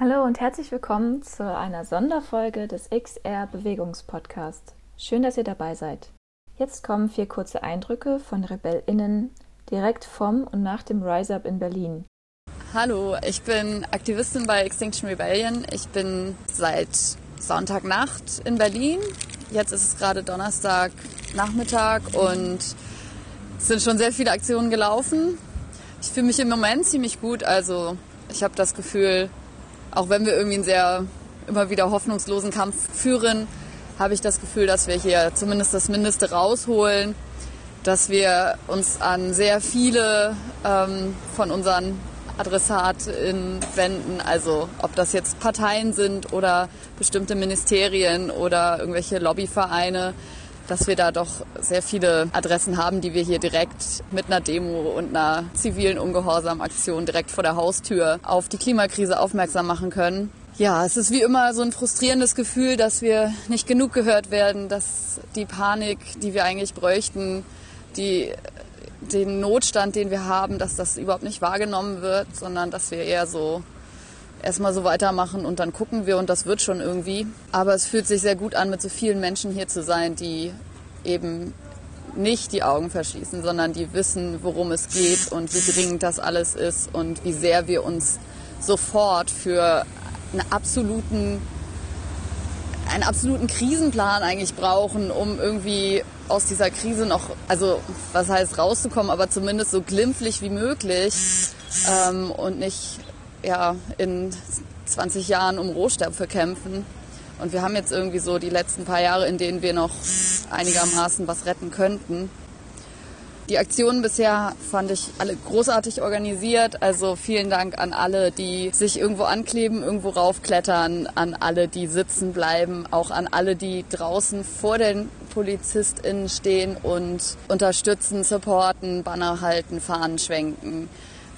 Hallo und herzlich willkommen zu einer Sonderfolge des XR Bewegungspodcast. Schön, dass ihr dabei seid. Jetzt kommen vier kurze Eindrücke von RebellInnen direkt vom und nach dem Rise Up in Berlin. Hallo, ich bin Aktivistin bei Extinction Rebellion. Ich bin seit Sonntagnacht in Berlin. Jetzt ist es gerade Donnerstag Nachmittag und es sind schon sehr viele Aktionen gelaufen. Ich fühle mich im Moment ziemlich gut. Also ich habe das Gefühl, auch wenn wir irgendwie einen sehr immer wieder hoffnungslosen Kampf führen, habe ich das Gefühl, dass wir hier zumindest das Mindeste rausholen, dass wir uns an sehr viele ähm, von unseren AdressatInnen wenden, also ob das jetzt Parteien sind oder bestimmte Ministerien oder irgendwelche Lobbyvereine, dass wir da doch sehr viele Adressen haben, die wir hier direkt mit einer Demo und einer zivilen Ungehorsamaktion direkt vor der Haustür auf die Klimakrise aufmerksam machen können. Ja, es ist wie immer so ein frustrierendes Gefühl, dass wir nicht genug gehört werden, dass die Panik, die wir eigentlich bräuchten, die, den Notstand, den wir haben, dass das überhaupt nicht wahrgenommen wird, sondern dass wir eher so erstmal so weitermachen und dann gucken wir und das wird schon irgendwie. Aber es fühlt sich sehr gut an, mit so vielen Menschen hier zu sein, die eben nicht die Augen verschließen, sondern die wissen, worum es geht und wie dringend das alles ist und wie sehr wir uns sofort für einen absoluten, einen absoluten Krisenplan eigentlich brauchen, um irgendwie aus dieser Krise noch, also was heißt rauszukommen, aber zumindest so glimpflich wie möglich ähm, und nicht ja, in 20 Jahren um Rohstoffe kämpfen. Und wir haben jetzt irgendwie so die letzten paar Jahre, in denen wir noch einigermaßen was retten könnten. Die Aktionen bisher fand ich alle großartig organisiert. Also vielen Dank an alle, die sich irgendwo ankleben, irgendwo raufklettern, an alle, die sitzen bleiben, auch an alle, die draußen vor den PolizistInnen stehen und unterstützen, supporten, Banner halten, Fahnen schwenken.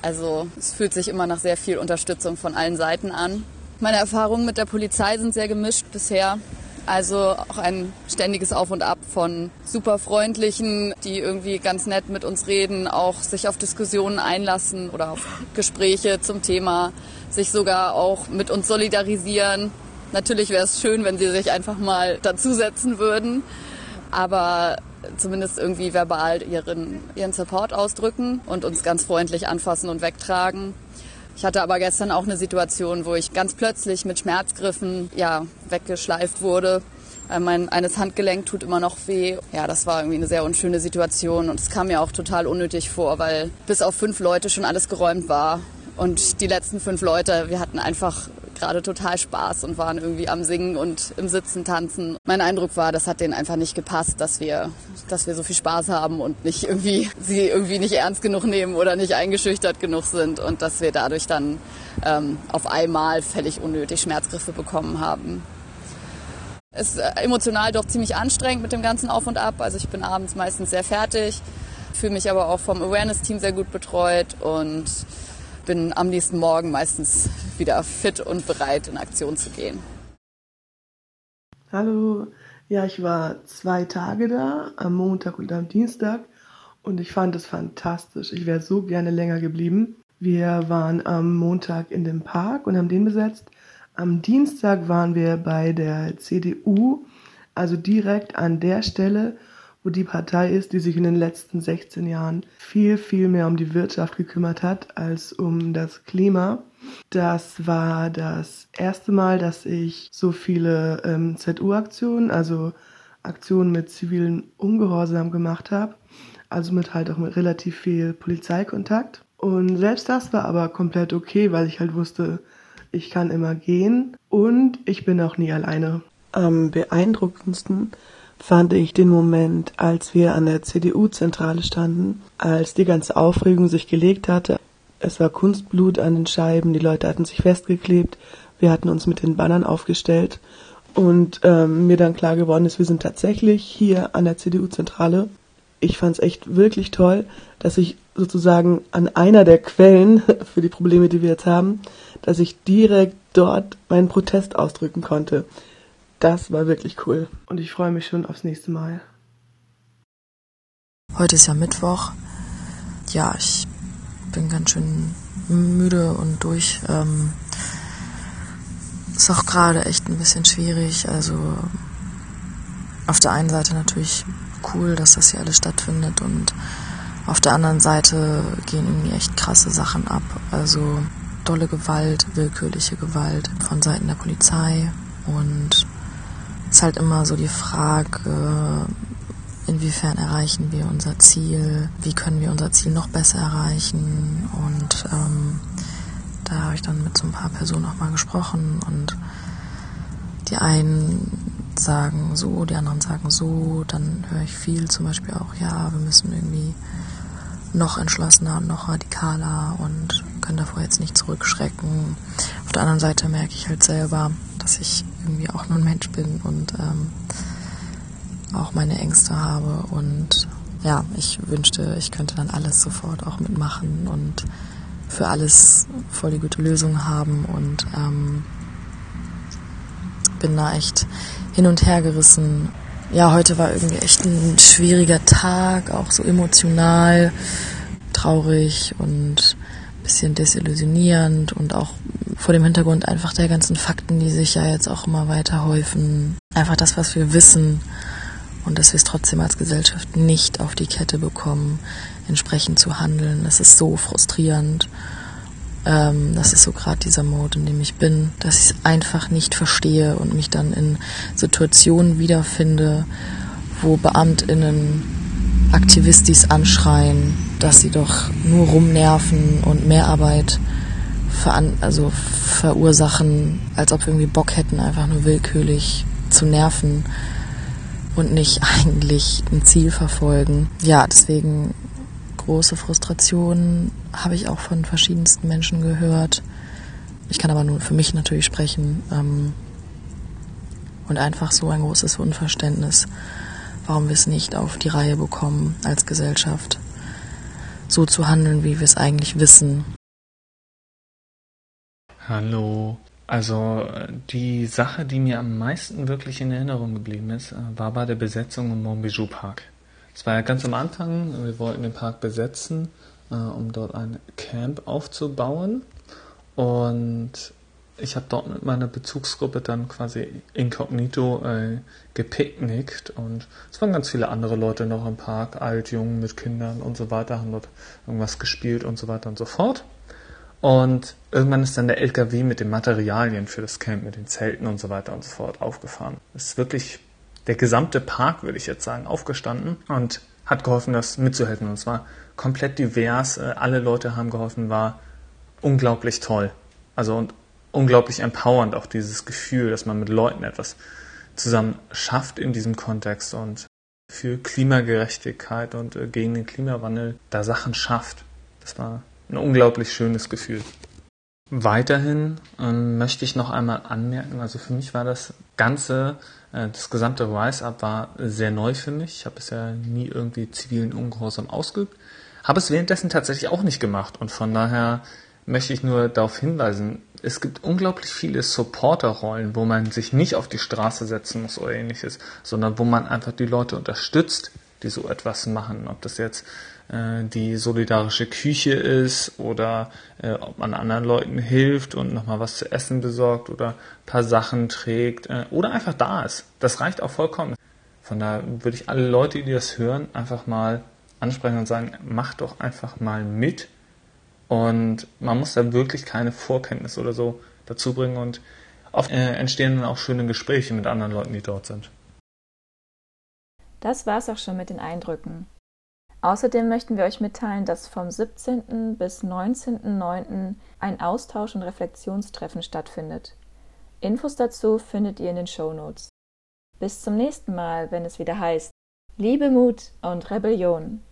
Also es fühlt sich immer nach sehr viel Unterstützung von allen Seiten an. Meine Erfahrungen mit der Polizei sind sehr gemischt bisher. Also auch ein ständiges Auf und Ab von super freundlichen, die irgendwie ganz nett mit uns reden, auch sich auf Diskussionen einlassen oder auf Gespräche zum Thema, sich sogar auch mit uns solidarisieren. Natürlich wäre es schön, wenn sie sich einfach mal dazusetzen würden, aber zumindest irgendwie verbal ihren, ihren Support ausdrücken und uns ganz freundlich anfassen und wegtragen. Ich hatte aber gestern auch eine Situation, wo ich ganz plötzlich mit Schmerzgriffen ja, weggeschleift wurde. Mein eines Handgelenk tut immer noch weh. Ja, das war irgendwie eine sehr unschöne Situation und es kam mir auch total unnötig vor, weil bis auf fünf Leute schon alles geräumt war. Und die letzten fünf Leute, wir hatten einfach gerade total Spaß und waren irgendwie am Singen und im Sitzen tanzen. Mein Eindruck war, das hat denen einfach nicht gepasst, dass wir, dass wir so viel Spaß haben und nicht irgendwie, sie irgendwie nicht ernst genug nehmen oder nicht eingeschüchtert genug sind und dass wir dadurch dann ähm, auf einmal völlig unnötig Schmerzgriffe bekommen haben. Es ist emotional doch ziemlich anstrengend mit dem ganzen Auf und Ab. Also ich bin abends meistens sehr fertig, fühle mich aber auch vom Awareness-Team sehr gut betreut und bin am nächsten Morgen meistens wieder fit und bereit, in Aktion zu gehen. Hallo, ja, ich war zwei Tage da, am Montag und am Dienstag, und ich fand es fantastisch. Ich wäre so gerne länger geblieben. Wir waren am Montag in dem Park und haben den besetzt. Am Dienstag waren wir bei der CDU, also direkt an der Stelle, wo die Partei ist, die sich in den letzten 16 Jahren viel, viel mehr um die Wirtschaft gekümmert hat als um das Klima. Das war das erste Mal, dass ich so viele ähm, ZU-Aktionen, also Aktionen mit zivilen Ungehorsam gemacht habe. Also mit halt auch mit relativ viel Polizeikontakt. Und selbst das war aber komplett okay, weil ich halt wusste, ich kann immer gehen und ich bin auch nie alleine. Am beeindruckendsten fand ich den Moment, als wir an der CDU-Zentrale standen, als die ganze Aufregung sich gelegt hatte. Es war Kunstblut an den Scheiben, die Leute hatten sich festgeklebt, wir hatten uns mit den Bannern aufgestellt und ähm, mir dann klar geworden ist, wir sind tatsächlich hier an der CDU-Zentrale. Ich fand es echt wirklich toll, dass ich sozusagen an einer der Quellen für die Probleme, die wir jetzt haben, dass ich direkt dort meinen Protest ausdrücken konnte. Das war wirklich cool. Und ich freue mich schon aufs nächste Mal. Heute ist ja Mittwoch. Ja, ich bin ganz schön müde und durch. Ähm, ist auch gerade echt ein bisschen schwierig. Also auf der einen Seite natürlich cool, dass das hier alles stattfindet und auf der anderen Seite gehen irgendwie echt krasse Sachen ab. Also dolle Gewalt, willkürliche Gewalt von Seiten der Polizei und ist halt immer so die Frage, inwiefern erreichen wir unser Ziel, wie können wir unser Ziel noch besser erreichen und ähm, da habe ich dann mit so ein paar Personen auch mal gesprochen und die einen sagen so, die anderen sagen so, dann höre ich viel zum Beispiel auch, ja, wir müssen irgendwie noch entschlossener und noch radikaler und können davor jetzt nicht zurückschrecken. Auf der anderen Seite merke ich halt selber, dass ich irgendwie auch nur ein Mensch bin und ähm, auch meine Ängste habe und ja, ich wünschte, ich könnte dann alles sofort auch mitmachen und für alles voll die gute Lösung haben und ähm, bin da echt hin und her gerissen. Ja, heute war irgendwie echt ein schwieriger Tag, auch so emotional, traurig und ein bisschen desillusionierend und auch vor dem Hintergrund einfach der ganzen Fakten, die sich ja jetzt auch immer weiter häufen. Einfach das, was wir wissen und dass wir es trotzdem als Gesellschaft nicht auf die Kette bekommen, entsprechend zu handeln. Das ist so frustrierend. Ähm, das ist so gerade dieser Mode, in dem ich bin, dass ich es einfach nicht verstehe und mich dann in Situationen wiederfinde, wo BeamtInnen Aktivistis anschreien, dass sie doch nur rumnerven und mehr Arbeit veran also verursachen, als ob wir irgendwie Bock hätten, einfach nur willkürlich zu nerven und nicht eigentlich ein Ziel verfolgen. Ja, deswegen große Frustration habe ich auch von verschiedensten Menschen gehört. Ich kann aber nur für mich natürlich sprechen. Ähm, und einfach so ein großes Unverständnis, warum wir es nicht auf die Reihe bekommen als Gesellschaft, so zu handeln, wie wir es eigentlich wissen. Hallo. Also die Sache, die mir am meisten wirklich in Erinnerung geblieben ist, äh, war bei der Besetzung im Montbijou Park. Es war ja ganz am Anfang, wir wollten den Park besetzen, äh, um dort ein Camp aufzubauen. Und ich habe dort mit meiner Bezugsgruppe dann quasi inkognito äh, gepicknickt und es waren ganz viele andere Leute noch im Park, alt, jung, mit Kindern und so weiter, haben dort irgendwas gespielt und so weiter und so fort. Und irgendwann ist dann der LKW mit den Materialien für das Camp, mit den Zelten und so weiter und so fort aufgefahren. Es ist wirklich der gesamte Park, würde ich jetzt sagen, aufgestanden und hat geholfen, das mitzuhelfen. Und zwar komplett divers. Äh, alle Leute haben geholfen, war unglaublich toll. Also und unglaublich empowernd auch dieses Gefühl, dass man mit Leuten etwas zusammen schafft in diesem Kontext und für Klimagerechtigkeit und äh, gegen den Klimawandel da Sachen schafft. Das war ein unglaublich schönes Gefühl. Weiterhin ähm, möchte ich noch einmal anmerken, also für mich war das Ganze, äh, das gesamte Rise-Up war sehr neu für mich. Ich habe bisher nie irgendwie zivilen Ungehorsam ausgeübt, habe es währenddessen tatsächlich auch nicht gemacht und von daher möchte ich nur darauf hinweisen, es gibt unglaublich viele Supporterrollen, wo man sich nicht auf die Straße setzen muss oder ähnliches, sondern wo man einfach die Leute unterstützt, die so etwas machen. Ob das jetzt äh, die solidarische Küche ist oder äh, ob man anderen Leuten hilft und nochmal was zu essen besorgt oder paar Sachen trägt äh, oder einfach da ist. Das reicht auch vollkommen. Von daher würde ich alle Leute, die das hören, einfach mal ansprechen und sagen, mach doch einfach mal mit. Und man muss da wirklich keine Vorkenntnis oder so dazu bringen und oft äh, entstehen dann auch schöne Gespräche mit anderen Leuten, die dort sind. Das war's auch schon mit den Eindrücken. Außerdem möchten wir euch mitteilen, dass vom 17. bis 19.09. ein Austausch- und Reflexionstreffen stattfindet. Infos dazu findet ihr in den Show Notes. Bis zum nächsten Mal, wenn es wieder heißt Liebe, Mut und Rebellion.